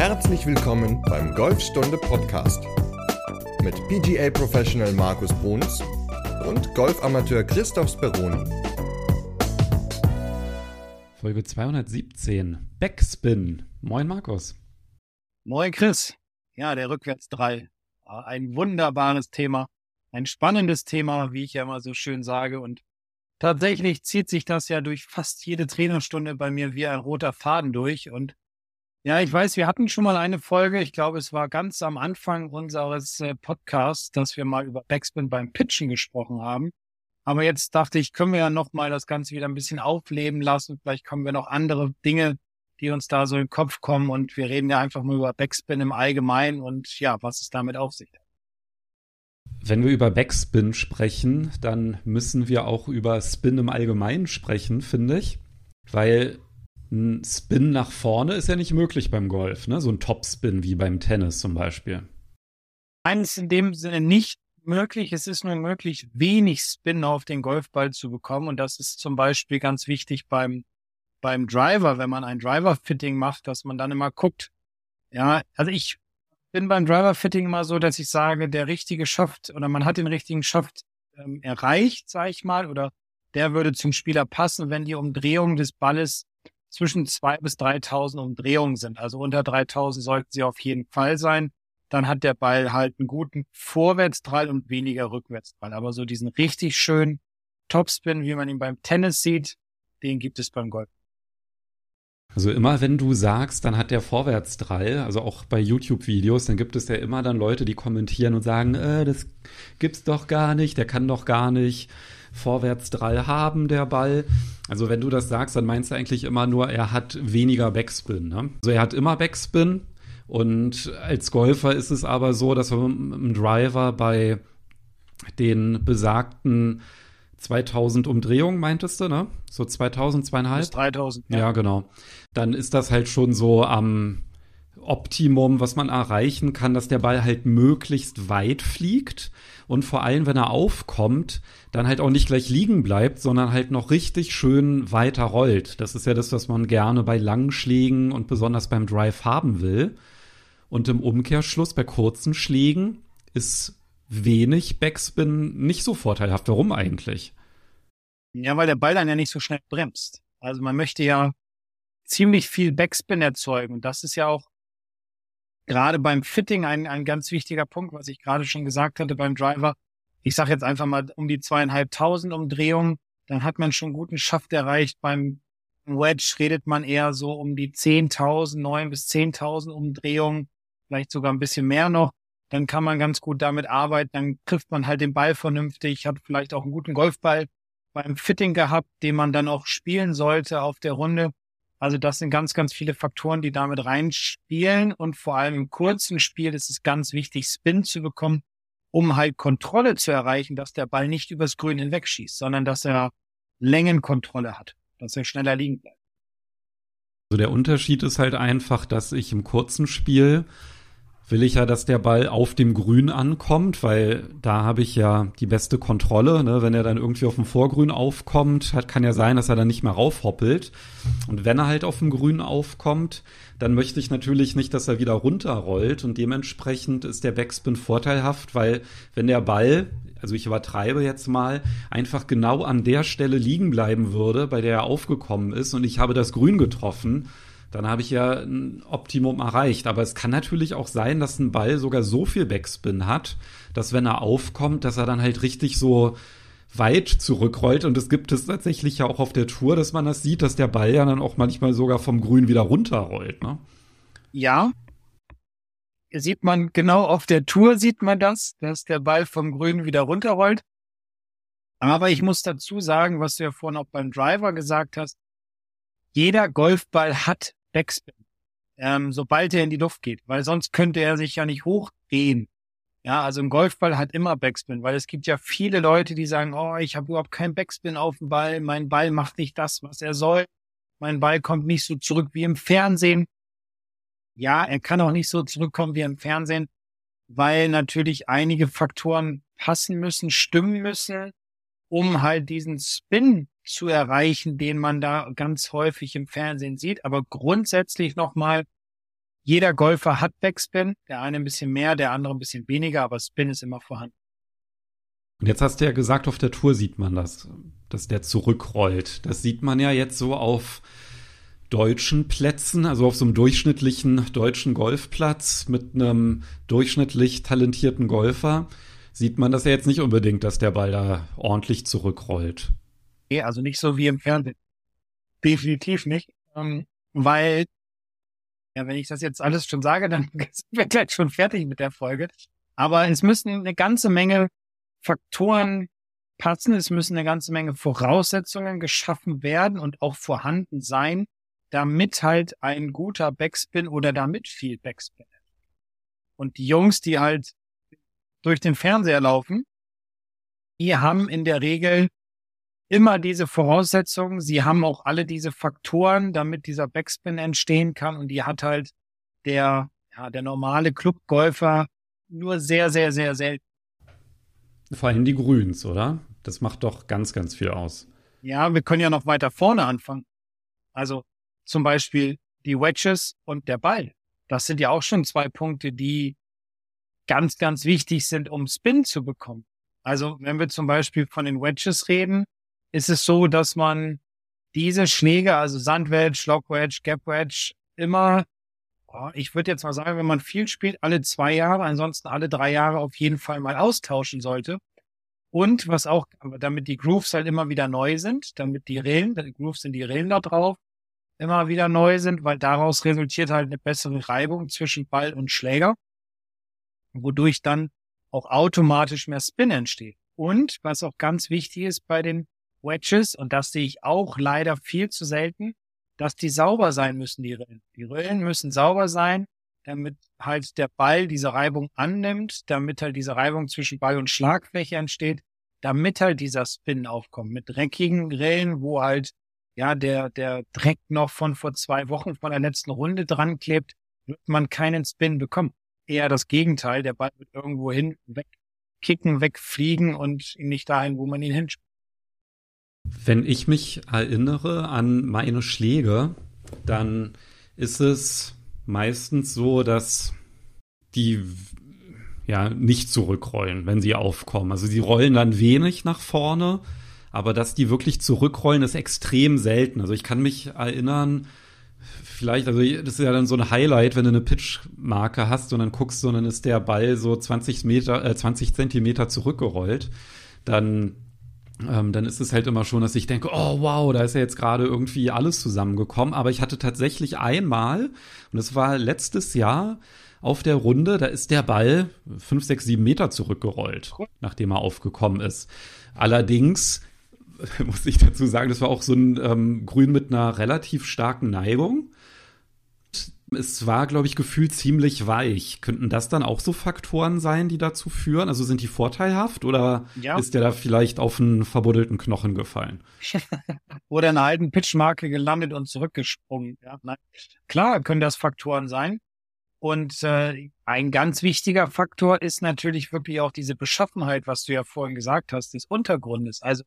Herzlich willkommen beim Golfstunde Podcast mit PGA Professional Markus Bruns und Golfamateur Christoph Speroni. Folge 217 Backspin. Moin Markus. Moin Chris. Ja, der Rückwärts 3. Ein wunderbares Thema, ein spannendes Thema, wie ich ja immer so schön sage und tatsächlich zieht sich das ja durch fast jede Trainerstunde bei mir wie ein roter Faden durch. Und ja, ich weiß, wir hatten schon mal eine Folge, ich glaube, es war ganz am Anfang unseres äh, Podcasts, dass wir mal über Backspin beim Pitchen gesprochen haben. Aber jetzt dachte ich, können wir ja nochmal das Ganze wieder ein bisschen aufleben lassen. Vielleicht kommen wir noch andere Dinge, die uns da so im Kopf kommen. Und wir reden ja einfach mal über Backspin im Allgemeinen und ja, was es damit auf sich hat. Wenn wir über Backspin sprechen, dann müssen wir auch über Spin im Allgemeinen sprechen, finde ich. Weil ein Spin nach vorne ist ja nicht möglich beim Golf, ne? So ein Topspin wie beim Tennis zum Beispiel. Eines in dem Sinne nicht möglich. Es ist nur möglich, wenig Spin auf den Golfball zu bekommen. Und das ist zum Beispiel ganz wichtig beim, beim Driver, wenn man ein Driver-Fitting macht, dass man dann immer guckt. Ja, also ich bin beim Driver-Fitting immer so, dass ich sage, der richtige Schaft oder man hat den richtigen Schaft ähm, erreicht, sage ich mal, oder der würde zum Spieler passen, wenn die Umdrehungen des Balles zwischen zwei bis 3000 Umdrehungen sind. Also unter 3000 sollten sie auf jeden Fall sein. Dann hat der Ball halt einen guten Vorwärtsdrall und weniger Rückwärtsdrall. Aber so diesen richtig schönen Topspin, wie man ihn beim Tennis sieht, den gibt es beim Golf. Also immer wenn du sagst, dann hat der Vorwärtsdrall, also auch bei YouTube-Videos, dann gibt es ja immer dann Leute, die kommentieren und sagen, äh, das gibt's doch gar nicht, der kann doch gar nicht Vorwärtsdrall haben, der Ball. Also wenn du das sagst, dann meinst du eigentlich immer nur, er hat weniger Backspin. Ne? Also er hat immer Backspin und als Golfer ist es aber so, dass man mit dem Driver bei den besagten 2000 Umdrehungen, meintest du, ne? So 2000, zweieinhalb? Bis 3000. Ja. ja, genau. Dann ist das halt schon so am Optimum, was man erreichen kann, dass der Ball halt möglichst weit fliegt und vor allem, wenn er aufkommt, dann halt auch nicht gleich liegen bleibt, sondern halt noch richtig schön weiter rollt. Das ist ja das, was man gerne bei langen Schlägen und besonders beim Drive haben will. Und im Umkehrschluss bei kurzen Schlägen ist wenig Backspin nicht so vorteilhaft. Warum eigentlich? Ja, weil der Ball dann ja nicht so schnell bremst. Also man möchte ja ziemlich viel Backspin erzeugen. Und das ist ja auch gerade beim Fitting ein, ein ganz wichtiger Punkt, was ich gerade schon gesagt hatte beim Driver. Ich sage jetzt einfach mal um die zweieinhalbtausend Umdrehungen, dann hat man schon guten Schaft erreicht. Beim Wedge redet man eher so um die 10.000, 9 bis 10.000 Umdrehungen, vielleicht sogar ein bisschen mehr noch dann kann man ganz gut damit arbeiten, dann trifft man halt den Ball vernünftig, hat vielleicht auch einen guten Golfball beim Fitting gehabt, den man dann auch spielen sollte auf der Runde. Also das sind ganz, ganz viele Faktoren, die damit reinspielen und vor allem im kurzen Spiel ist es ganz wichtig, Spin zu bekommen, um halt Kontrolle zu erreichen, dass der Ball nicht übers Grün hinwegschießt, sondern dass er Längenkontrolle hat, dass er schneller liegen bleibt. Also der Unterschied ist halt einfach, dass ich im kurzen Spiel will ich ja, dass der Ball auf dem Grün ankommt, weil da habe ich ja die beste Kontrolle. Ne? Wenn er dann irgendwie auf dem Vorgrün aufkommt, hat, kann ja sein, dass er dann nicht mehr raufhoppelt. Und wenn er halt auf dem Grün aufkommt, dann möchte ich natürlich nicht, dass er wieder runterrollt. Und dementsprechend ist der Backspin vorteilhaft, weil wenn der Ball, also ich übertreibe jetzt mal, einfach genau an der Stelle liegen bleiben würde, bei der er aufgekommen ist und ich habe das Grün getroffen, dann habe ich ja ein Optimum erreicht. Aber es kann natürlich auch sein, dass ein Ball sogar so viel Backspin hat, dass wenn er aufkommt, dass er dann halt richtig so weit zurückrollt. Und es gibt es tatsächlich ja auch auf der Tour, dass man das sieht, dass der Ball ja dann auch manchmal sogar vom Grün wieder runterrollt. Ne? Ja. Sieht man genau auf der Tour sieht man das, dass der Ball vom Grün wieder runterrollt. Aber ich muss dazu sagen, was du ja vorhin auch beim Driver gesagt hast, jeder Golfball hat Backspin, ähm, sobald er in die Luft geht, weil sonst könnte er sich ja nicht hochdrehen. Ja, also ein Golfball hat immer Backspin, weil es gibt ja viele Leute, die sagen, oh, ich habe überhaupt keinen Backspin auf dem Ball, mein Ball macht nicht das, was er soll, mein Ball kommt nicht so zurück wie im Fernsehen. Ja, er kann auch nicht so zurückkommen wie im Fernsehen, weil natürlich einige Faktoren passen müssen, stimmen müssen, um halt diesen Spin zu erreichen, den man da ganz häufig im Fernsehen sieht. Aber grundsätzlich nochmal, jeder Golfer hat Backspin, der eine ein bisschen mehr, der andere ein bisschen weniger, aber Spin ist immer vorhanden. Und jetzt hast du ja gesagt, auf der Tour sieht man das, dass der zurückrollt. Das sieht man ja jetzt so auf deutschen Plätzen, also auf so einem durchschnittlichen deutschen Golfplatz mit einem durchschnittlich talentierten Golfer, sieht man das ja jetzt nicht unbedingt, dass der Ball da ordentlich zurückrollt. Nee, also nicht so wie im Fernsehen. Definitiv nicht. Ähm, weil, ja, wenn ich das jetzt alles schon sage, dann sind wir gleich schon fertig mit der Folge. Aber es müssen eine ganze Menge Faktoren passen. Es müssen eine ganze Menge Voraussetzungen geschaffen werden und auch vorhanden sein, damit halt ein guter Backspin oder damit viel Backspin. Und die Jungs, die halt durch den Fernseher laufen, die haben in der Regel immer diese Voraussetzungen. Sie haben auch alle diese Faktoren, damit dieser Backspin entstehen kann. Und die hat halt der, ja, der normale Clubgolfer nur sehr, sehr, sehr selten. Vor allem die Grüns, oder? Das macht doch ganz, ganz viel aus. Ja, wir können ja noch weiter vorne anfangen. Also zum Beispiel die Wedges und der Ball. Das sind ja auch schon zwei Punkte, die ganz, ganz wichtig sind, um Spin zu bekommen. Also wenn wir zum Beispiel von den Wedges reden, ist es so, dass man diese Schläge, also Sandwedge, Lockwedge, Gapwedge, immer, oh, ich würde jetzt mal sagen, wenn man viel spielt, alle zwei Jahre, ansonsten alle drei Jahre auf jeden Fall mal austauschen sollte. Und was auch, damit die Grooves halt immer wieder neu sind, damit die Rillen, die Grooves sind die Rillen da drauf, immer wieder neu sind, weil daraus resultiert halt eine bessere Reibung zwischen Ball und Schläger, wodurch dann auch automatisch mehr Spin entsteht. Und was auch ganz wichtig ist bei den Wedges, und das sehe ich auch leider viel zu selten, dass die sauber sein müssen, die Rillen. Die Rillen müssen sauber sein, damit halt der Ball diese Reibung annimmt, damit halt diese Reibung zwischen Ball und Schlagfläche entsteht, damit halt dieser Spin aufkommt. Mit dreckigen Rillen, wo halt ja, der, der Dreck noch von vor zwei Wochen von der letzten Runde dran klebt, wird man keinen Spin bekommen. Eher das Gegenteil, der Ball wird irgendwo hin wegkicken, wegfliegen und nicht dahin, wo man ihn hinschaut. Wenn ich mich erinnere an meine Schläge, dann ist es meistens so, dass die ja nicht zurückrollen, wenn sie aufkommen. Also sie rollen dann wenig nach vorne, aber dass die wirklich zurückrollen, ist extrem selten. Also ich kann mich erinnern, vielleicht, also das ist ja dann so ein Highlight, wenn du eine Pitchmarke hast und dann guckst du und dann ist der Ball so 20 Meter, äh, 20 Zentimeter zurückgerollt. Dann ähm, dann ist es halt immer schon, dass ich denke, oh wow, da ist ja jetzt gerade irgendwie alles zusammengekommen. Aber ich hatte tatsächlich einmal, und das war letztes Jahr auf der Runde, da ist der Ball fünf, sechs, sieben Meter zurückgerollt, nachdem er aufgekommen ist. Allerdings muss ich dazu sagen, das war auch so ein ähm, Grün mit einer relativ starken Neigung. Es war, glaube ich, gefühlt ziemlich weich. Könnten das dann auch so Faktoren sein, die dazu führen? Also sind die vorteilhaft oder ja. ist der da vielleicht auf einen verbuddelten Knochen gefallen? oder in einer alten Pitchmarke gelandet und zurückgesprungen. Ja. Klar können das Faktoren sein. Und äh, ein ganz wichtiger Faktor ist natürlich wirklich auch diese Beschaffenheit, was du ja vorhin gesagt hast, des Untergrundes. Also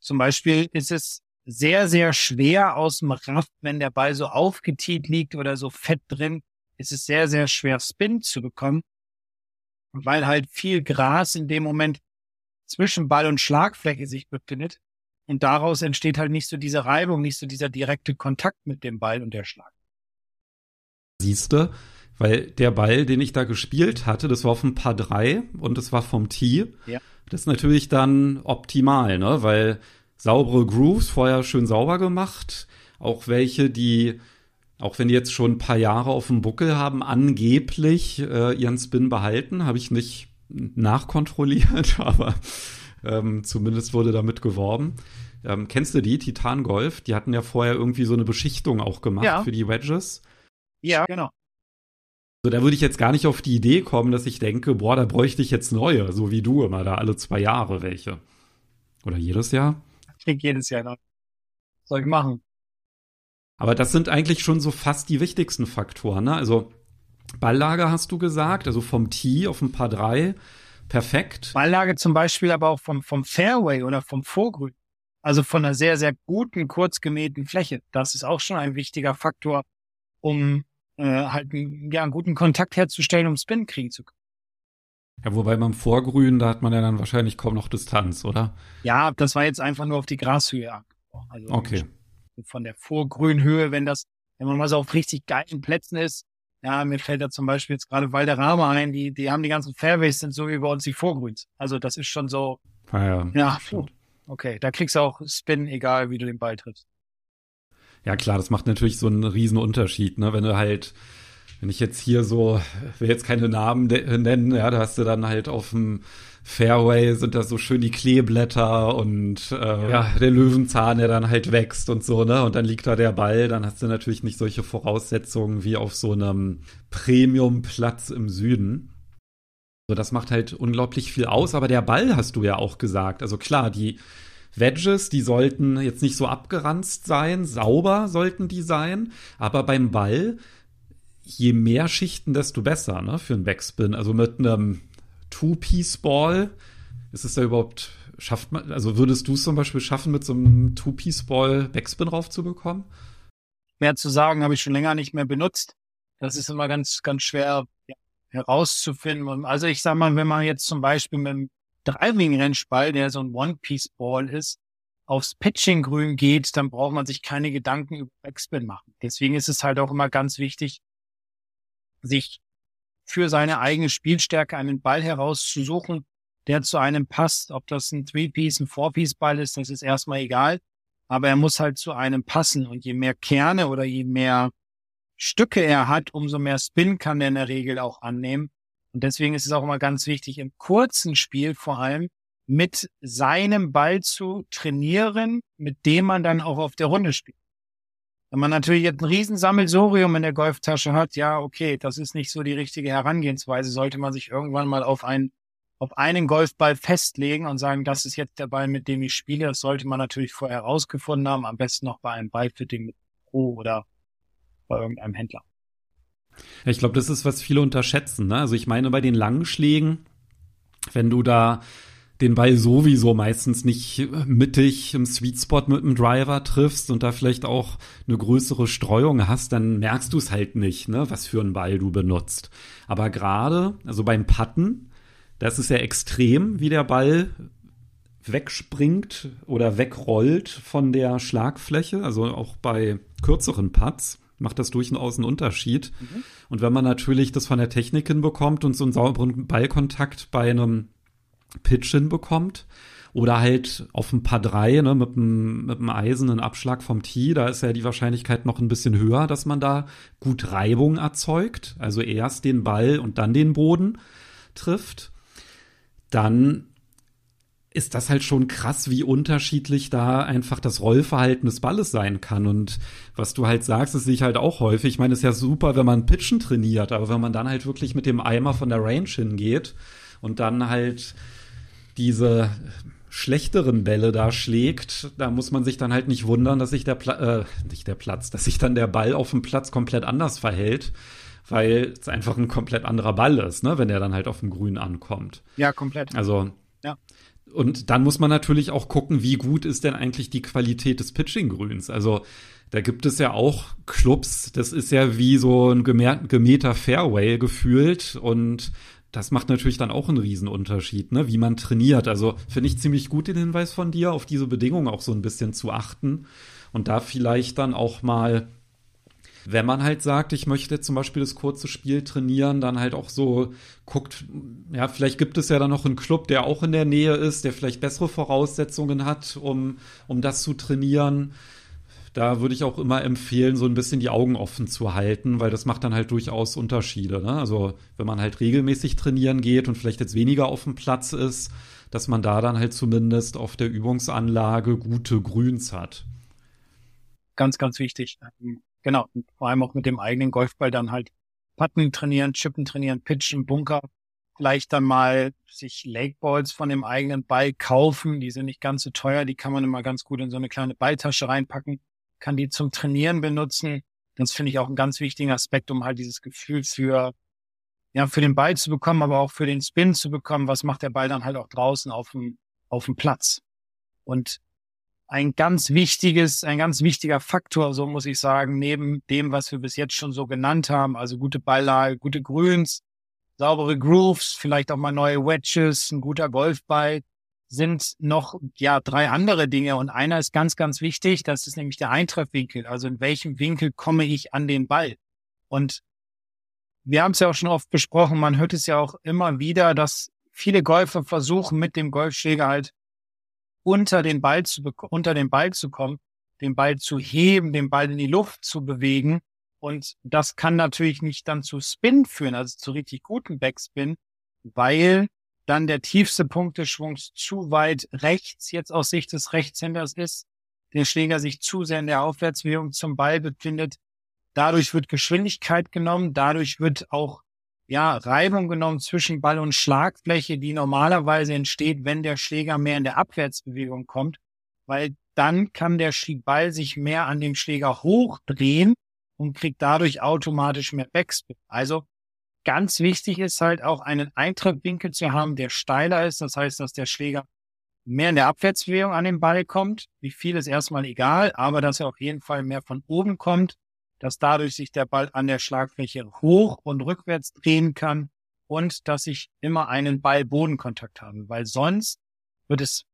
zum Beispiel ist es sehr, sehr schwer aus dem Raft, wenn der Ball so aufgetiet liegt oder so fett drin, ist es sehr, sehr schwer Spin zu bekommen, weil halt viel Gras in dem Moment zwischen Ball und Schlagfläche sich befindet. Und daraus entsteht halt nicht so diese Reibung, nicht so dieser direkte Kontakt mit dem Ball und der Schlag. Siehste, weil der Ball, den ich da gespielt hatte, das war auf ein Paar drei und das war vom Tee. Ja. Das ist natürlich dann optimal, ne? Weil saubere Grooves vorher schön sauber gemacht. Auch welche, die, auch wenn die jetzt schon ein paar Jahre auf dem Buckel haben, angeblich äh, ihren Spin behalten. Habe ich nicht nachkontrolliert, aber ähm, zumindest wurde damit geworben. Ähm, kennst du die, Titan Golf? Die hatten ja vorher irgendwie so eine Beschichtung auch gemacht ja. für die Wedges. Ja, genau. So, da würde ich jetzt gar nicht auf die Idee kommen, dass ich denke, boah, da bräuchte ich jetzt neue, so wie du immer da alle zwei Jahre welche. Oder jedes Jahr? Ich krieg jedes Jahr noch. Soll ich machen. Aber das sind eigentlich schon so fast die wichtigsten Faktoren, ne? Also Balllage hast du gesagt, also vom Tee auf ein paar drei, perfekt. Balllage zum Beispiel aber auch vom, vom Fairway oder vom Vorgrün. Also von einer sehr, sehr guten, kurz gemähten Fläche. Das ist auch schon ein wichtiger Faktor, um äh, halt ja, einen guten Kontakt herzustellen, um Spin kriegen zu können. Ja, wobei beim Vorgrün, da hat man ja dann wahrscheinlich kaum noch Distanz, oder? Ja, das war jetzt einfach nur auf die Grashöhe angesprochen. Also okay. Von der Vorgrünhöhe, wenn das, wenn man mal so auf richtig geilen Plätzen ist, ja, mir fällt da zum Beispiel jetzt gerade Valderrama ein, die, die haben die ganzen Fairways sind so wie bei uns die Vorgrüns. Also das ist schon so, ah, ja, ja okay, da kriegst du auch Spin, egal wie du den Ball triffst. Ja klar, das macht natürlich so einen riesen Unterschied, ne? Wenn du halt wenn ich jetzt hier so, will jetzt keine Namen nennen, ja, da hast du dann halt auf dem Fairway sind da so schön die Kleeblätter und äh, ja, der Löwenzahn, der dann halt wächst und so, ne? Und dann liegt da der Ball, dann hast du natürlich nicht solche Voraussetzungen wie auf so einem Premium-Platz im Süden. So, das macht halt unglaublich viel aus, aber der Ball hast du ja auch gesagt. Also klar, die Wedges, die sollten jetzt nicht so abgeranzt sein, sauber sollten die sein, aber beim Ball je mehr Schichten, desto besser, ne, für einen Backspin. Also mit einem Two-Piece-Ball, ist es da überhaupt, schafft man, also würdest du es zum Beispiel schaffen, mit so einem Two-Piece-Ball Backspin raufzubekommen? Mehr zu sagen, habe ich schon länger nicht mehr benutzt. Das ist immer ganz, ganz schwer herauszufinden. Also ich sag mal, wenn man jetzt zum Beispiel mit einem Driving-Rennspall, der so ein One-Piece-Ball ist, aufs Pitching-Grün geht, dann braucht man sich keine Gedanken über Backspin machen. Deswegen ist es halt auch immer ganz wichtig, sich für seine eigene Spielstärke einen Ball herauszusuchen, der zu einem passt. Ob das ein Three-Piece, ein Four-Piece-Ball ist, das ist erstmal egal. Aber er muss halt zu einem passen. Und je mehr Kerne oder je mehr Stücke er hat, umso mehr Spin kann er in der Regel auch annehmen. Und deswegen ist es auch immer ganz wichtig, im kurzen Spiel vor allem mit seinem Ball zu trainieren, mit dem man dann auch auf der Runde spielt. Wenn man natürlich jetzt ein Riesensammelsorium in der Golftasche hat, ja, okay, das ist nicht so die richtige Herangehensweise. Sollte man sich irgendwann mal auf einen, auf einen Golfball festlegen und sagen, das ist jetzt der Ball, mit dem ich spiele. Das sollte man natürlich vorher herausgefunden haben. Am besten noch bei einem Ballfitting mit Pro oder bei irgendeinem Händler. Ich glaube, das ist, was viele unterschätzen. Ne? Also ich meine, bei den langen Schlägen, wenn du da den Ball sowieso meistens nicht mittig im Sweet Spot mit dem Driver triffst und da vielleicht auch eine größere Streuung hast, dann merkst du es halt nicht, ne, was für einen Ball du benutzt. Aber gerade, also beim Putten, das ist ja extrem, wie der Ball wegspringt oder wegrollt von der Schlagfläche, also auch bei kürzeren Putts macht das durchaus einen Unterschied. Mhm. Und wenn man natürlich das von der Technik hinbekommt und so einen sauberen Ballkontakt bei einem Pitch hinbekommt. Oder halt auf ein paar drei, ne, mit einem, mit einem eisernen Abschlag vom Tee, da ist ja die Wahrscheinlichkeit noch ein bisschen höher, dass man da gut Reibung erzeugt. Also erst den Ball und dann den Boden trifft. Dann ist das halt schon krass, wie unterschiedlich da einfach das Rollverhalten des Balles sein kann. Und was du halt sagst, das sehe ich halt auch häufig. Ich meine, es ist ja super, wenn man Pitchen trainiert, aber wenn man dann halt wirklich mit dem Eimer von der Range hingeht und dann halt diese schlechteren Bälle da schlägt, da muss man sich dann halt nicht wundern, dass sich der Pla äh, nicht der Platz, dass sich dann der Ball auf dem Platz komplett anders verhält, weil es einfach ein komplett anderer Ball ist, ne, wenn er dann halt auf dem Grün ankommt. Ja, komplett. Also ja. Und dann muss man natürlich auch gucken, wie gut ist denn eigentlich die Qualität des Pitching-Grüns. Also da gibt es ja auch Clubs, das ist ja wie so ein gemähter Fairway gefühlt und das macht natürlich dann auch einen Riesenunterschied, ne? wie man trainiert. Also finde ich ziemlich gut den Hinweis von dir, auf diese Bedingungen auch so ein bisschen zu achten und da vielleicht dann auch mal, wenn man halt sagt, ich möchte zum Beispiel das kurze Spiel trainieren, dann halt auch so guckt, ja, vielleicht gibt es ja dann noch einen Club, der auch in der Nähe ist, der vielleicht bessere Voraussetzungen hat, um, um das zu trainieren da würde ich auch immer empfehlen, so ein bisschen die Augen offen zu halten, weil das macht dann halt durchaus Unterschiede. Ne? Also wenn man halt regelmäßig trainieren geht und vielleicht jetzt weniger auf dem Platz ist, dass man da dann halt zumindest auf der Übungsanlage gute Grüns hat. Ganz, ganz wichtig. Genau. Und vor allem auch mit dem eigenen Golfball dann halt Putten trainieren, Chippen trainieren, Pitchen, Bunker. Vielleicht dann mal sich Lakeballs von dem eigenen Ball kaufen. Die sind nicht ganz so teuer. Die kann man immer ganz gut in so eine kleine Balltasche reinpacken kann die zum Trainieren benutzen. Das finde ich auch einen ganz wichtigen Aspekt, um halt dieses Gefühl für, ja, für den Ball zu bekommen, aber auch für den Spin zu bekommen. Was macht der Ball dann halt auch draußen auf dem, auf dem Platz? Und ein ganz wichtiges, ein ganz wichtiger Faktor, so muss ich sagen, neben dem, was wir bis jetzt schon so genannt haben, also gute Beilage, gute Grüns, saubere Grooves, vielleicht auch mal neue Wedges, ein guter Golfball, sind noch, ja, drei andere Dinge. Und einer ist ganz, ganz wichtig. Das ist nämlich der Eintreffwinkel. Also in welchem Winkel komme ich an den Ball? Und wir haben es ja auch schon oft besprochen. Man hört es ja auch immer wieder, dass viele Golfer versuchen, mit dem Golfschläger halt unter den Ball zu, unter den Ball zu kommen, den Ball zu heben, den Ball in die Luft zu bewegen. Und das kann natürlich nicht dann zu Spin führen, also zu richtig guten Backspin, weil dann der tiefste Punkt des Schwungs zu weit rechts jetzt aus Sicht des Rechtshänders ist, der Schläger sich zu sehr in der Aufwärtsbewegung zum Ball befindet. Dadurch wird Geschwindigkeit genommen, dadurch wird auch ja, Reibung genommen zwischen Ball und Schlagfläche, die normalerweise entsteht, wenn der Schläger mehr in der Abwärtsbewegung kommt, weil dann kann der Ball sich mehr an dem Schläger hochdrehen und kriegt dadurch automatisch mehr Backspin. Also ganz wichtig ist halt auch einen Eintrittwinkel zu haben, der steiler ist. Das heißt, dass der Schläger mehr in der Abwärtsbewegung an den Ball kommt. Wie viel ist erstmal egal, aber dass er auf jeden Fall mehr von oben kommt, dass dadurch sich der Ball an der Schlagfläche hoch und rückwärts drehen kann und dass ich immer einen Ball-Bodenkontakt habe, weil sonst wird es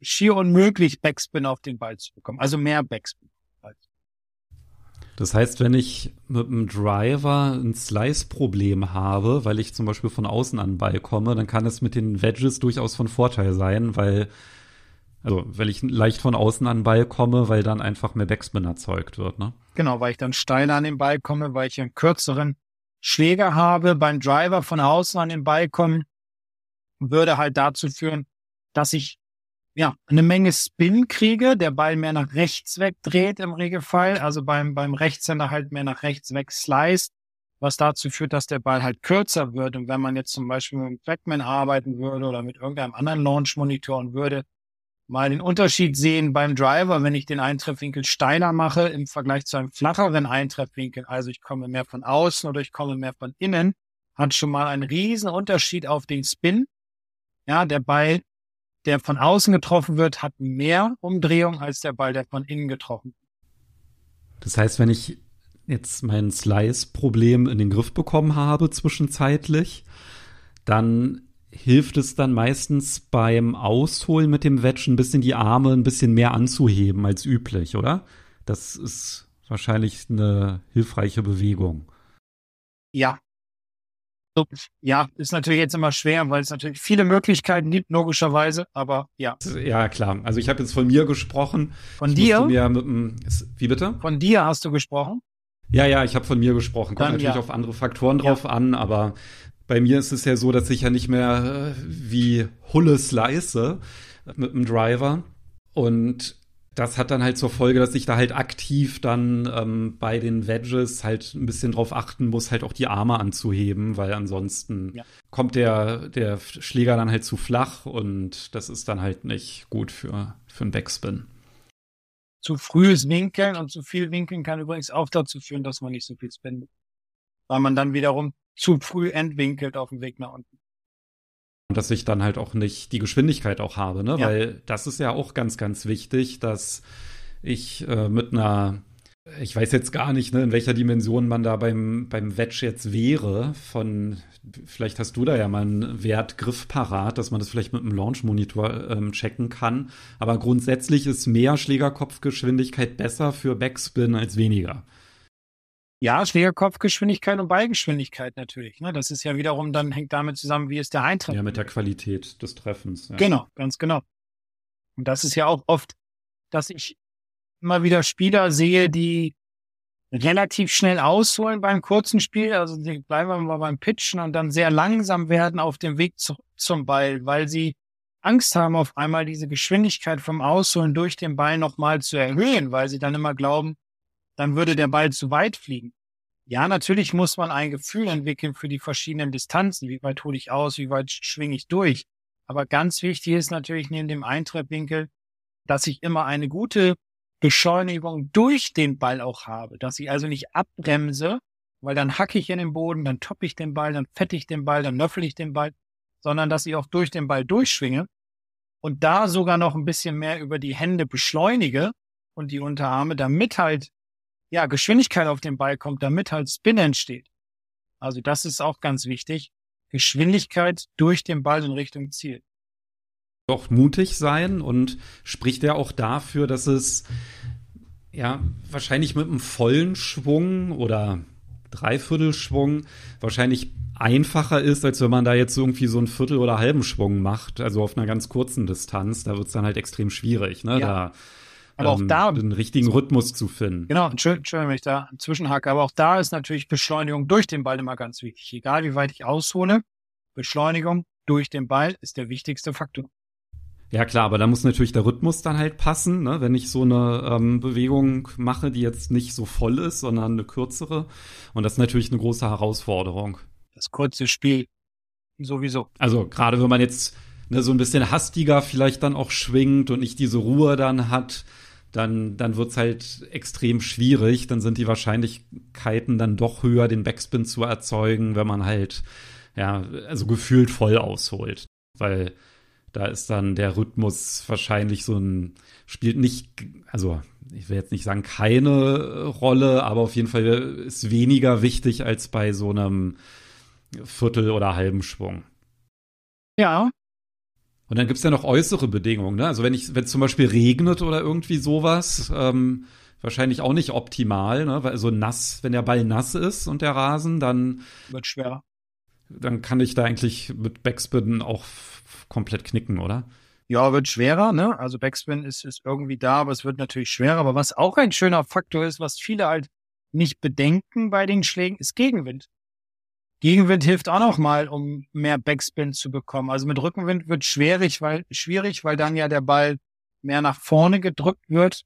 schier unmöglich, Backspin auf den Ball zu bekommen, also mehr Backspin. Das heißt, wenn ich mit einem Driver ein Slice-Problem habe, weil ich zum Beispiel von außen an den Ball komme, dann kann es mit den Wedges durchaus von Vorteil sein, weil, also, weil ich leicht von außen an den Ball komme, weil dann einfach mehr Backspin erzeugt wird, ne? Genau, weil ich dann steiler an den Ball komme, weil ich einen kürzeren Schläger habe. Beim Driver von außen an den Ball kommen, würde halt dazu führen, dass ich ja, eine Menge Spin kriege, der Ball mehr nach rechts wegdreht im Regelfall, also beim, beim Rechtshänder halt mehr nach rechts weg sliced, was dazu führt, dass der Ball halt kürzer wird. Und wenn man jetzt zum Beispiel mit einem Trackman arbeiten würde oder mit irgendeinem anderen Launch-Monitor und würde mal den Unterschied sehen beim Driver, wenn ich den Eintreffwinkel steiler mache im Vergleich zu einem flacheren Eintreffwinkel, also ich komme mehr von außen oder ich komme mehr von innen, hat schon mal einen riesen Unterschied auf den Spin. Ja, der Ball der von außen getroffen wird, hat mehr Umdrehung als der Ball, der von innen getroffen wird. Das heißt, wenn ich jetzt mein Slice-Problem in den Griff bekommen habe zwischenzeitlich, dann hilft es dann meistens beim Ausholen mit dem Wedge ein bisschen die Arme ein bisschen mehr anzuheben als üblich, oder? Das ist wahrscheinlich eine hilfreiche Bewegung. Ja, ja, ist natürlich jetzt immer schwer, weil es natürlich viele Möglichkeiten gibt, logischerweise, aber ja. Ja, klar. Also ich habe jetzt von mir gesprochen. Von ich dir? Dem, wie bitte? Von dir hast du gesprochen? Ja, ja, ich habe von mir gesprochen. Kommt Dann, natürlich ja. auf andere Faktoren drauf ja. an, aber bei mir ist es ja so, dass ich ja nicht mehr äh, wie Hulle slice mit dem Driver. Und das hat dann halt zur Folge, dass ich da halt aktiv dann ähm, bei den Wedges halt ein bisschen drauf achten muss, halt auch die Arme anzuheben, weil ansonsten ja. kommt der, der Schläger dann halt zu flach und das ist dann halt nicht gut für, für einen Backspin. Zu frühes Winkeln und zu viel Winkeln kann übrigens auch dazu führen, dass man nicht so viel spinnt. Weil man dann wiederum zu früh entwinkelt auf dem Weg nach unten dass ich dann halt auch nicht die Geschwindigkeit auch habe, ne? Ja. Weil das ist ja auch ganz, ganz wichtig, dass ich äh, mit einer, ich weiß jetzt gar nicht, ne, in welcher Dimension man da beim, beim Wedge jetzt wäre. Von, vielleicht hast du da ja mal einen Wertgriff parat, dass man das vielleicht mit einem Launch-Monitor ähm, checken kann. Aber grundsätzlich ist mehr Schlägerkopfgeschwindigkeit besser für Backspin als weniger. Ja, Schlägerkopfgeschwindigkeit und Ballgeschwindigkeit natürlich. Ne? Das ist ja wiederum dann hängt damit zusammen, wie ist der Eintritt. Ja, mit der Qualität des Treffens. Ja. Genau, ganz genau. Und das ist ja auch oft, dass ich immer wieder Spieler sehe, die relativ schnell ausholen beim kurzen Spiel, also die bleiben wir mal beim Pitchen und dann sehr langsam werden auf dem Weg zu, zum Ball, weil sie Angst haben, auf einmal diese Geschwindigkeit vom Ausholen durch den Ball nochmal zu erhöhen, weil sie dann immer glauben, dann würde der Ball zu weit fliegen. Ja, natürlich muss man ein Gefühl entwickeln für die verschiedenen Distanzen. Wie weit hole ich aus? Wie weit schwinge ich durch? Aber ganz wichtig ist natürlich neben dem Eintreibwinkel, dass ich immer eine gute Beschleunigung durch den Ball auch habe. Dass ich also nicht abbremse, weil dann hacke ich in den Boden, dann toppe ich den Ball, dann fette ich den Ball, dann löffel ich den Ball, sondern dass ich auch durch den Ball durchschwinge und da sogar noch ein bisschen mehr über die Hände beschleunige und die Unterarme, damit halt ja Geschwindigkeit auf den Ball kommt, damit halt Spin entsteht. Also das ist auch ganz wichtig. Geschwindigkeit durch den Ball in Richtung Ziel. Doch mutig sein und spricht ja auch dafür, dass es ja wahrscheinlich mit einem vollen Schwung oder Dreiviertelschwung wahrscheinlich einfacher ist, als wenn man da jetzt irgendwie so einen Viertel- oder halben Schwung macht, also auf einer ganz kurzen Distanz. Da wird es dann halt extrem schwierig, ne? Ja. Da, aber auch ähm, da den richtigen Rhythmus zu finden. Genau, Entschuldigung, wenn ich da zwischenhacke, aber auch da ist natürlich Beschleunigung durch den Ball immer ganz wichtig. Egal wie weit ich aushole, Beschleunigung durch den Ball ist der wichtigste Faktor. Ja klar, aber da muss natürlich der Rhythmus dann halt passen, ne? wenn ich so eine ähm, Bewegung mache, die jetzt nicht so voll ist, sondern eine kürzere. Und das ist natürlich eine große Herausforderung. Das kurze Spiel sowieso. Also gerade wenn man jetzt ne, so ein bisschen hastiger vielleicht dann auch schwingt und nicht diese Ruhe dann hat, dann, dann wird's halt extrem schwierig. Dann sind die Wahrscheinlichkeiten dann doch höher, den Backspin zu erzeugen, wenn man halt, ja, also gefühlt voll ausholt. Weil da ist dann der Rhythmus wahrscheinlich so ein, spielt nicht, also ich will jetzt nicht sagen keine Rolle, aber auf jeden Fall ist weniger wichtig als bei so einem Viertel- oder halben Schwung. Ja. Und dann gibt's ja noch äußere Bedingungen, ne? Also wenn ich, wenn es zum Beispiel regnet oder irgendwie sowas, ähm, wahrscheinlich auch nicht optimal, ne? Weil so nass, wenn der Ball nass ist und der Rasen, dann wird schwerer. Dann kann ich da eigentlich mit Backspin auch komplett knicken, oder? Ja, wird schwerer, ne? Also Backspin ist, ist irgendwie da, aber es wird natürlich schwerer. Aber was auch ein schöner Faktor ist, was viele halt nicht bedenken bei den Schlägen, ist Gegenwind. Gegenwind hilft auch noch mal, um mehr Backspin zu bekommen. Also mit Rückenwind wird schwierig, weil, schwierig, weil dann ja der Ball mehr nach vorne gedrückt wird.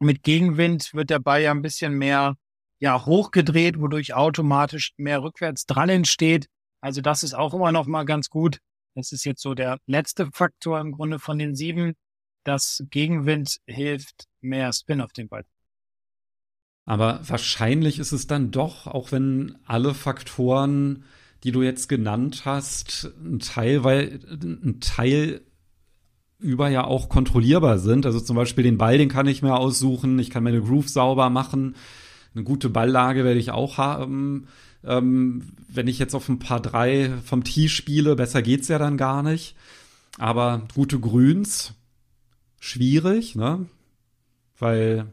Mit Gegenwind wird der Ball ja ein bisschen mehr, ja, hochgedreht, wodurch automatisch mehr rückwärts dran entsteht. Also das ist auch immer noch mal ganz gut. Das ist jetzt so der letzte Faktor im Grunde von den sieben. dass Gegenwind hilft, mehr Spin auf den Ball. Aber wahrscheinlich ist es dann doch, auch wenn alle Faktoren, die du jetzt genannt hast, ein Teil, weil ein Teil über ja auch kontrollierbar sind. Also zum Beispiel den Ball, den kann ich mir aussuchen, ich kann meine Groove sauber machen. Eine gute Balllage werde ich auch haben. Ähm, wenn ich jetzt auf ein paar drei vom Tee spiele, besser geht's ja dann gar nicht. Aber gute Grüns, schwierig, ne? Weil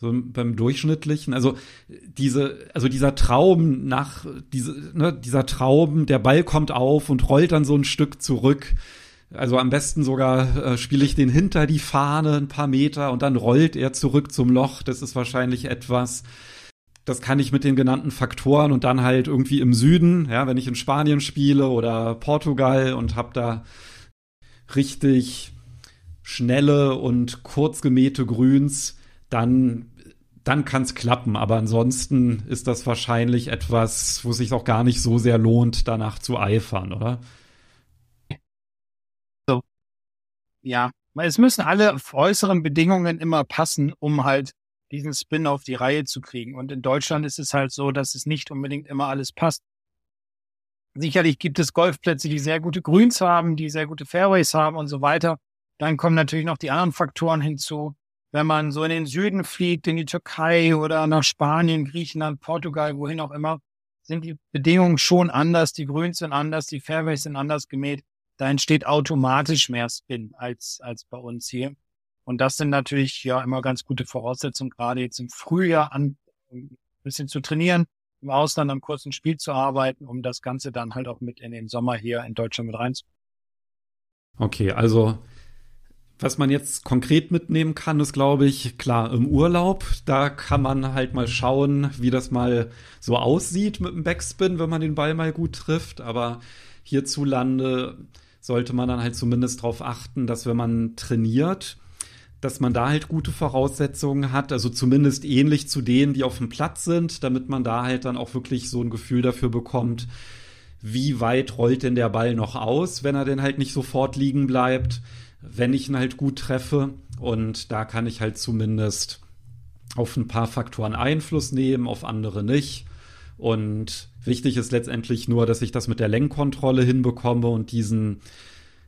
so beim durchschnittlichen, also diese, also dieser Traum nach, diese, ne, dieser Traum, der Ball kommt auf und rollt dann so ein Stück zurück. Also am besten sogar äh, spiele ich den hinter die Fahne ein paar Meter und dann rollt er zurück zum Loch. Das ist wahrscheinlich etwas, das kann ich mit den genannten Faktoren und dann halt irgendwie im Süden, ja, wenn ich in Spanien spiele oder Portugal und habe da richtig schnelle und kurz gemähte Grüns, dann dann kann es klappen, aber ansonsten ist das wahrscheinlich etwas, wo es sich auch gar nicht so sehr lohnt, danach zu eifern, oder? So. Ja, es müssen alle äußeren Bedingungen immer passen, um halt diesen Spin auf die Reihe zu kriegen. Und in Deutschland ist es halt so, dass es nicht unbedingt immer alles passt. Sicherlich gibt es Golfplätze, die sehr gute Grüns haben, die sehr gute Fairways haben und so weiter. Dann kommen natürlich noch die anderen Faktoren hinzu. Wenn man so in den Süden fliegt, in die Türkei oder nach Spanien, Griechenland, Portugal, wohin auch immer, sind die Bedingungen schon anders. Die Grüns sind anders, die Fairways sind anders gemäht. Da entsteht automatisch mehr Spin als, als bei uns hier. Und das sind natürlich ja immer ganz gute Voraussetzungen, gerade jetzt im Frühjahr an, ein bisschen zu trainieren, im Ausland am kurzen Spiel zu arbeiten, um das Ganze dann halt auch mit in den Sommer hier in Deutschland mit reinzunehmen. Okay, also was man jetzt konkret mitnehmen kann, ist, glaube ich, klar, im Urlaub, da kann man halt mal schauen, wie das mal so aussieht mit dem Backspin, wenn man den Ball mal gut trifft. Aber hierzulande sollte man dann halt zumindest darauf achten, dass wenn man trainiert, dass man da halt gute Voraussetzungen hat, also zumindest ähnlich zu denen, die auf dem Platz sind, damit man da halt dann auch wirklich so ein Gefühl dafür bekommt, wie weit rollt denn der Ball noch aus, wenn er denn halt nicht sofort liegen bleibt, wenn ich ihn halt gut treffe. Und da kann ich halt zumindest auf ein paar Faktoren Einfluss nehmen, auf andere nicht. Und wichtig ist letztendlich nur, dass ich das mit der Lenkkontrolle hinbekomme und diesen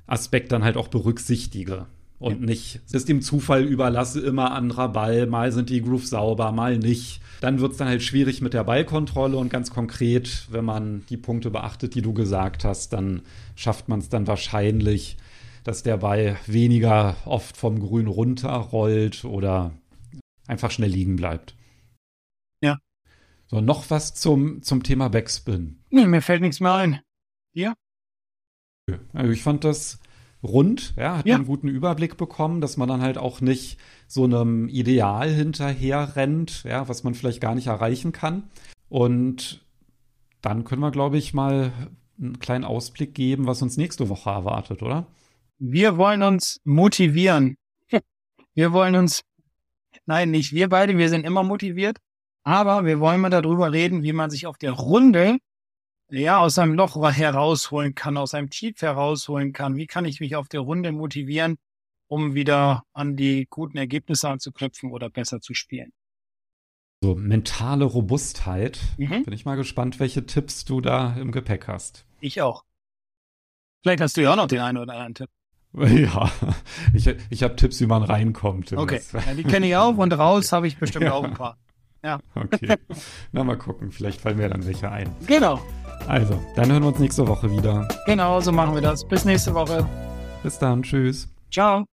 Aspekt dann halt auch berücksichtige und ja. nicht es dem Zufall überlasse, immer anderer Ball, mal sind die Grooves sauber, mal nicht. Dann wird es dann halt schwierig mit der Ballkontrolle und ganz konkret, wenn man die Punkte beachtet, die du gesagt hast, dann schafft man es dann wahrscheinlich, dass der Ball weniger oft vom Grün runterrollt oder einfach schnell liegen bleibt. Ja. So, noch was zum, zum Thema Backspin. Nee, mir fällt nichts mehr ein. Dir? Also ich fand das rund, ja, hat ja. einen guten Überblick bekommen, dass man dann halt auch nicht so einem Ideal hinterher rennt, ja, was man vielleicht gar nicht erreichen kann. Und dann können wir, glaube ich, mal einen kleinen Ausblick geben, was uns nächste Woche erwartet, oder? Wir wollen uns motivieren. Wir wollen uns, nein, nicht wir beide, wir sind immer motiviert, aber wir wollen mal darüber reden, wie man sich auf der Runde ja, aus einem Loch herausholen kann, aus einem Tief herausholen kann. Wie kann ich mich auf der Runde motivieren, um wieder an die guten Ergebnisse anzuknüpfen oder besser zu spielen? So, mentale Robustheit. Mhm. Bin ich mal gespannt, welche Tipps du da im Gepäck hast. Ich auch. Vielleicht hast du ja auch noch den einen oder anderen Tipp. Ja, ich, ich habe Tipps, wie man reinkommt. Okay, ja, die kenne ich auch und raus habe ich bestimmt ja. auch ein paar. Ja. Okay. Na, mal gucken. Vielleicht fallen mir dann welche ein. Genau. Also, dann hören wir uns nächste Woche wieder. Genau, so machen wir das. Bis nächste Woche. Bis dann. Tschüss. Ciao.